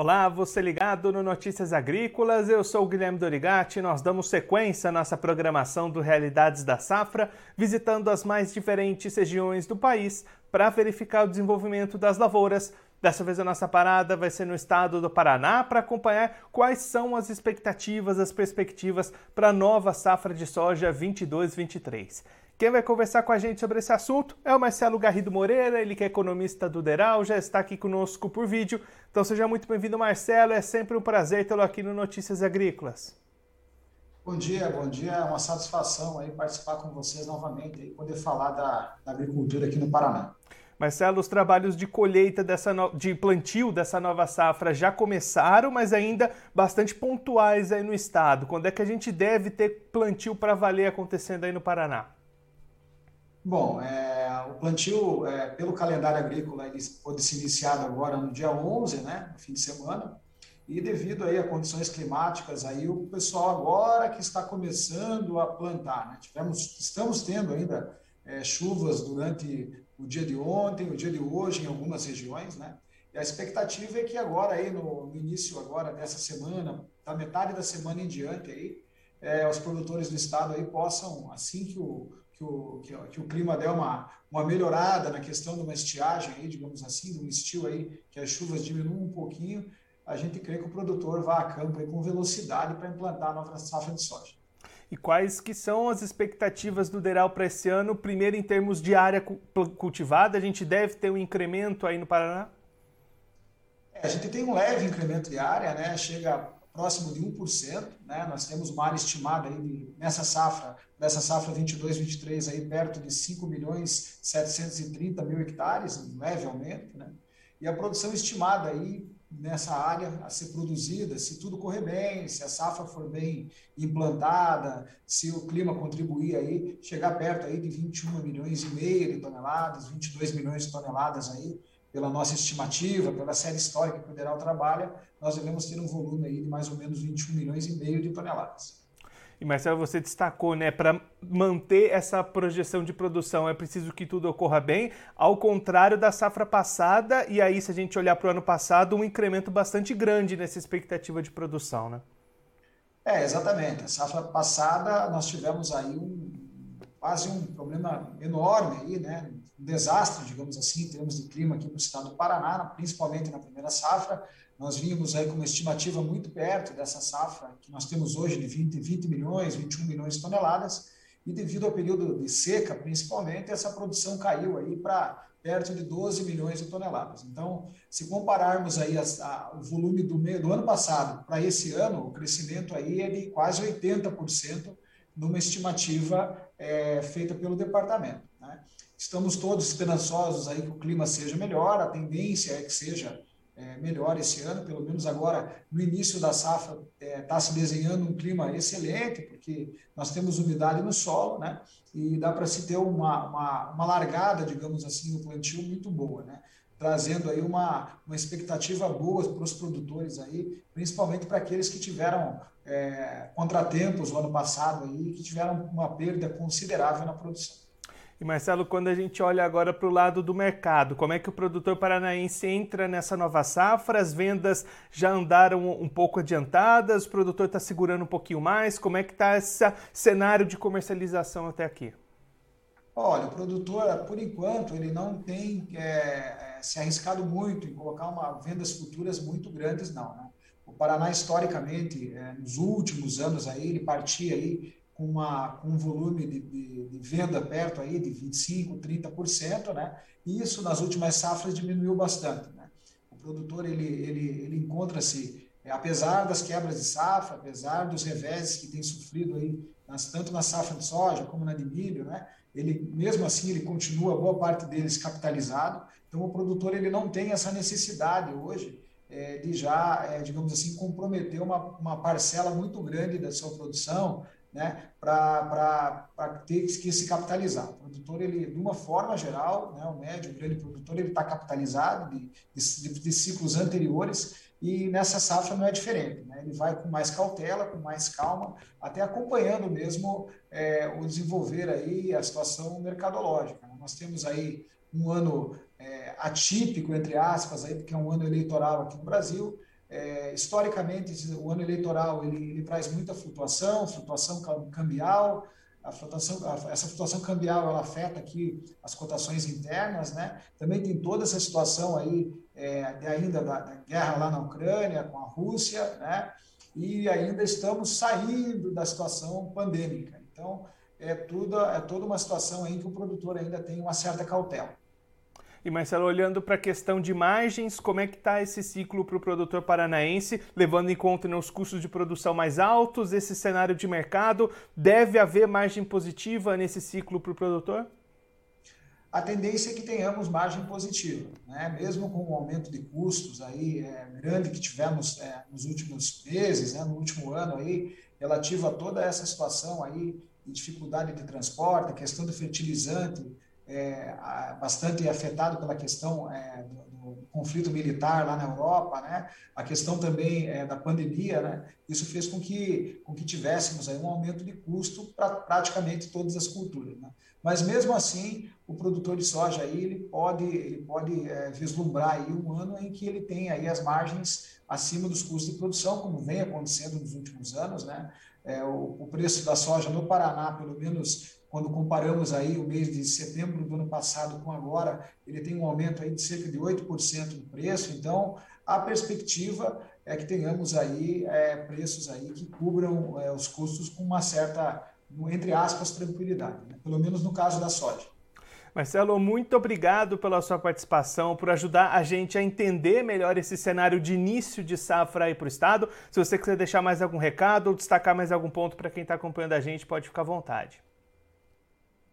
Olá, você ligado no Notícias Agrícolas, eu sou o Guilherme Dorigati. Nós damos sequência à nossa programação do Realidades da Safra, visitando as mais diferentes regiões do país para verificar o desenvolvimento das lavouras. Dessa vez a nossa parada vai ser no estado do Paraná para acompanhar quais são as expectativas, as perspectivas para a nova safra de soja 22-23. Quem vai conversar com a gente sobre esse assunto é o Marcelo Garrido Moreira, ele que é economista do Deral, já está aqui conosco por vídeo. Então seja muito bem-vindo, Marcelo. É sempre um prazer tê-lo aqui no Notícias Agrícolas. Bom dia, bom dia. É uma satisfação aí participar com vocês novamente e poder falar da, da, agricultura aqui no Paraná. Marcelo, os trabalhos de colheita dessa no... de plantio dessa nova safra já começaram, mas ainda bastante pontuais aí no estado. Quando é que a gente deve ter plantio para valer acontecendo aí no Paraná? Bom, é, o plantio, é, pelo calendário agrícola, ele pode ser iniciado agora no dia 11, né, no fim de semana, e devido aí a condições climáticas, aí o pessoal agora que está começando a plantar, né, tivemos, estamos tendo ainda é, chuvas durante o dia de ontem, o dia de hoje em algumas regiões, né, e a expectativa é que agora aí no, no início agora dessa semana, da metade da semana em diante aí, é, os produtores do estado aí possam, assim que o que o, que, que, o clima der uma, uma melhorada na questão de uma estiagem, aí, digamos assim, de um estilo aí, que as chuvas diminuam um pouquinho, a gente crê que o produtor vá a campo aí com velocidade para implantar a nova safra de soja. E quais que são as expectativas do Deral para esse ano? Primeiro, em termos de área cultivada, a gente deve ter um incremento aí no Paraná? É, a gente tem um leve incremento de área, né? chega próximo de 1%, né? Nós temos uma área estimada aí de, nessa safra, nessa safra 22, 23 aí perto de 5 milhões 730 mil hectares, um leve aumento, né? E a produção estimada aí nessa área a ser produzida, se tudo correr bem, se a safra for bem implantada, se o clima contribuir aí, chegar perto aí de 21 milhões e meio de toneladas, 22 milhões de toneladas aí, pela nossa estimativa, pela série histórica que o Federal trabalha, nós devemos ter um volume aí de mais ou menos 21 milhões e meio de toneladas. E Marcelo, você destacou, né, para manter essa projeção de produção é preciso que tudo ocorra bem, ao contrário da safra passada, e aí se a gente olhar para o ano passado, um incremento bastante grande nessa expectativa de produção, né? É, exatamente. A safra passada nós tivemos aí um, quase um problema enorme aí, né? um desastre, digamos assim, em termos de clima aqui no estado do Paraná, principalmente na primeira safra. Nós vínhamos aí com uma estimativa muito perto dessa safra que nós temos hoje de 20, 20 milhões, 21 milhões de toneladas, e devido ao período de seca, principalmente, essa produção caiu aí para perto de 12 milhões de toneladas. Então, se compararmos aí a, a, o volume do, meio, do ano passado para esse ano, o crescimento aí é de quase 80% numa estimativa é, feita pelo departamento. Né? Estamos todos esperançosos aí que o clima seja melhor, a tendência é que seja é, melhor esse ano, pelo menos agora no início da safra está é, se desenhando um clima excelente, porque nós temos umidade no solo, né? E dá para se ter uma, uma, uma, largada, digamos assim, no plantio muito boa, né? Trazendo aí uma, uma expectativa boa para os produtores aí, principalmente para aqueles que tiveram é, contratempos no ano passado aí, que tiveram uma perda considerável na produção. E Marcelo, quando a gente olha agora para o lado do mercado, como é que o produtor paranaense entra nessa nova safra? As vendas já andaram um pouco adiantadas, o produtor está segurando um pouquinho mais. Como é que está esse cenário de comercialização até aqui? Olha, o produtor, por enquanto, ele não tem é, é se arriscado muito em colocar uma, vendas futuras muito grandes, não. Né? O Paraná, historicamente, é, nos últimos anos, aí, ele partia aí com, uma, com um volume de, de, de, venda perto aí de 25%, 30%, né? E isso nas últimas safras diminuiu bastante, né? O produtor, ele, ele, ele encontra-se, é, apesar das quebras de safra, apesar dos reveses que tem sofrido aí, nas, tanto na safra de soja como na de milho, né? Ele, mesmo assim, ele continua, boa parte deles, capitalizado. Então, o produtor, ele não tem essa necessidade hoje é, de já, é, digamos assim, comprometer uma, uma parcela muito grande da sua produção, né, para ter que se capitalizar. O produtor, ele, de uma forma geral, né, o médio, o grande produtor, ele está capitalizado de, de, de, ciclos anteriores e nessa safra não é diferente. Né? Ele vai com mais cautela, com mais calma, até acompanhando mesmo é, o desenvolver aí a situação mercadológica. Né? Nós temos aí um ano atípico, entre aspas, aí, porque é um ano eleitoral aqui no Brasil, É, historicamente, o ano eleitoral ele, ele, traz muita flutuação, flutuação cambial. A flutuação, a, essa flutuação cambial ela afeta aqui as cotações internas, né? Também tem toda essa situação aí é, ainda da, da, guerra lá na Ucrânia com a Rússia, né? E ainda estamos saindo da situação pandêmica. Então é tudo é toda uma situação aí que o produtor ainda tem uma certa cautela. E Marcelo, olhando para a questão de margens, como é que está esse ciclo para o produtor paranaense, levando em conta né, os custos de produção mais altos, esse cenário de mercado, deve haver margem positiva nesse ciclo para o produtor? A tendência é que tenhamos margem positiva, né? mesmo com o aumento de custos aí é, grande que tivemos é, nos últimos meses, né, no último ano aí, relativo a toda essa situação aí, dificuldade de transporte, questão do fertilizante, é, bastante afetado pela questão é, do, do, conflito militar lá na Europa, né? A questão também é, da pandemia, né? Isso fez com que, com que tivéssemos aí um aumento de custo para praticamente todas as culturas, né? Mas mesmo assim, o produtor de soja aí ele pode, ele pode é, vislumbrar aí um ano em que ele tem aí as margens acima dos custos de produção, como vem acontecendo nos últimos anos, né? É, o, o preço da soja no Paraná, pelo menos quando comparamos aí o mês de setembro do ano passado com agora, ele tem um aumento aí de cerca de 8% no preço, então a perspectiva é que tenhamos aí é, preços aí que cubram é, os custos com uma certa, entre aspas, tranquilidade, né? pelo menos no caso da soja. Marcelo, muito obrigado pela sua participação, por ajudar a gente a entender melhor esse cenário de início de safra aí para o Estado. Se você quiser deixar mais algum recado ou destacar mais algum ponto para quem está acompanhando a gente, pode ficar à vontade.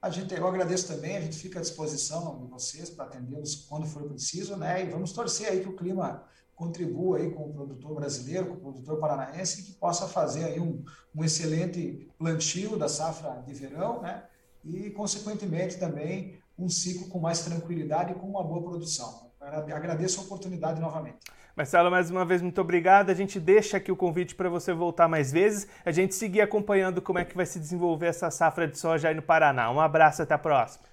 A gente, eu agradeço também, a gente fica à disposição de vocês para atendê-los quando for preciso, né? E vamos torcer aí que o clima contribua aí com o produtor brasileiro, com o produtor paranaense, que possa fazer aí um, um excelente plantio da safra de verão, né? E, consequentemente, também um ciclo com mais tranquilidade e com uma boa produção. Agradeço a oportunidade novamente. Marcelo, mais uma vez, muito obrigado. A gente deixa aqui o convite para você voltar mais vezes, a gente seguir acompanhando como é que vai se desenvolver essa safra de soja aí no Paraná. Um abraço, até a próxima.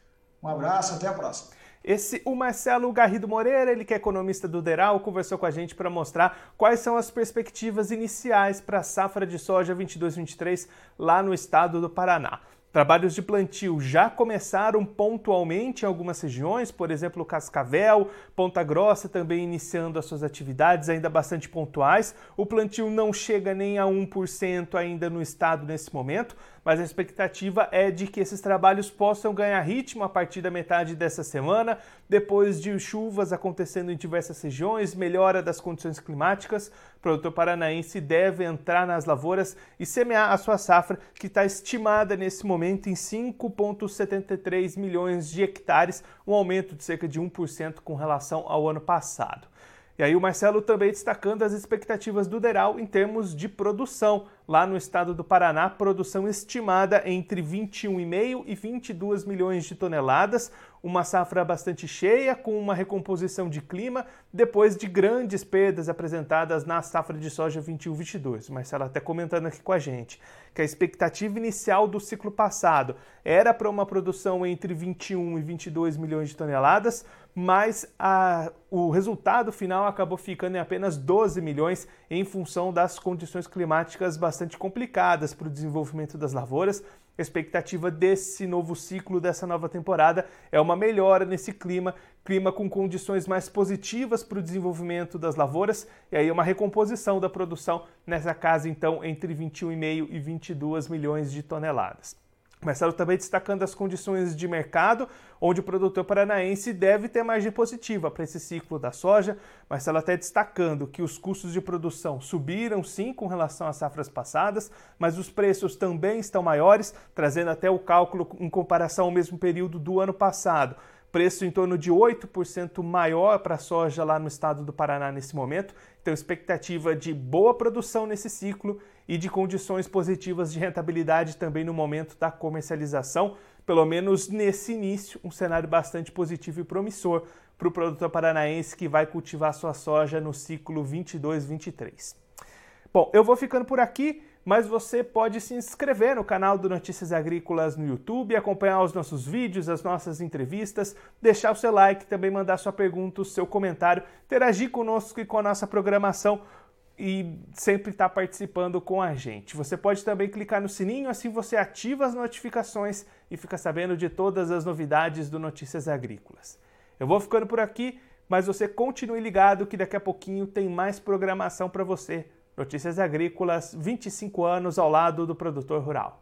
Um abraço, até a próxima. Esse, o Marcelo Garrido Moreira, ele que é economista do Deral, conversou com a gente para mostrar quais são as perspectivas iniciais para a safra de soja 22-23 lá no estado do Paraná. Trabalhos de plantio já começaram pontualmente em algumas regiões, por exemplo, Cascavel, Ponta Grossa também iniciando as suas atividades, ainda bastante pontuais. O plantio não chega nem a 1% ainda no estado nesse momento, mas a expectativa é de que esses trabalhos possam ganhar ritmo a partir da metade dessa semana, depois de chuvas acontecendo em diversas regiões, melhora das condições climáticas. O produtor paranaense deve entrar nas lavouras e semear a sua safra, que está estimada nesse momento em 5,73 milhões de hectares, um aumento de cerca de 1% com relação ao ano passado. E aí o Marcelo também destacando as expectativas do Deral em termos de produção. Lá no estado do Paraná, produção estimada entre 21,5 e 22 milhões de toneladas, uma safra bastante cheia, com uma recomposição de clima, depois de grandes perdas apresentadas na safra de soja 21-22. Marcelo até comentando aqui com a gente que a expectativa inicial do ciclo passado era para uma produção entre 21 e 22 milhões de toneladas, mas a, o resultado final acabou ficando em apenas 12 milhões em função das condições climáticas bastante complicadas para o desenvolvimento das lavouras a expectativa desse novo ciclo, dessa nova temporada, é uma melhora nesse clima, clima com condições mais positivas para o desenvolvimento das lavouras, e aí uma recomposição da produção nessa casa, então, entre 21,5 e 22 milhões de toneladas. Marcelo também destacando as condições de mercado, onde o produtor paranaense deve ter margem positiva para esse ciclo da soja. Marcelo até destacando que os custos de produção subiram sim com relação às safras passadas, mas os preços também estão maiores, trazendo até o cálculo em comparação ao mesmo período do ano passado preço em torno de 8% maior para a soja lá no estado do Paraná nesse momento. Então, expectativa de boa produção nesse ciclo e de condições positivas de rentabilidade também no momento da comercialização. Pelo menos nesse início, um cenário bastante positivo e promissor para o produtor paranaense que vai cultivar sua soja no ciclo 22-23. Bom, eu vou ficando por aqui mas você pode se inscrever no canal do Notícias Agrícolas no YouTube, acompanhar os nossos vídeos, as nossas entrevistas, deixar o seu like, também mandar sua pergunta, o seu comentário, interagir conosco e com a nossa programação. E sempre estar tá participando com a gente. Você pode também clicar no sininho, assim você ativa as notificações e fica sabendo de todas as novidades do Notícias Agrícolas. Eu vou ficando por aqui, mas você continue ligado que daqui a pouquinho tem mais programação para você. Notícias Agrícolas, 25 anos ao lado do produtor rural.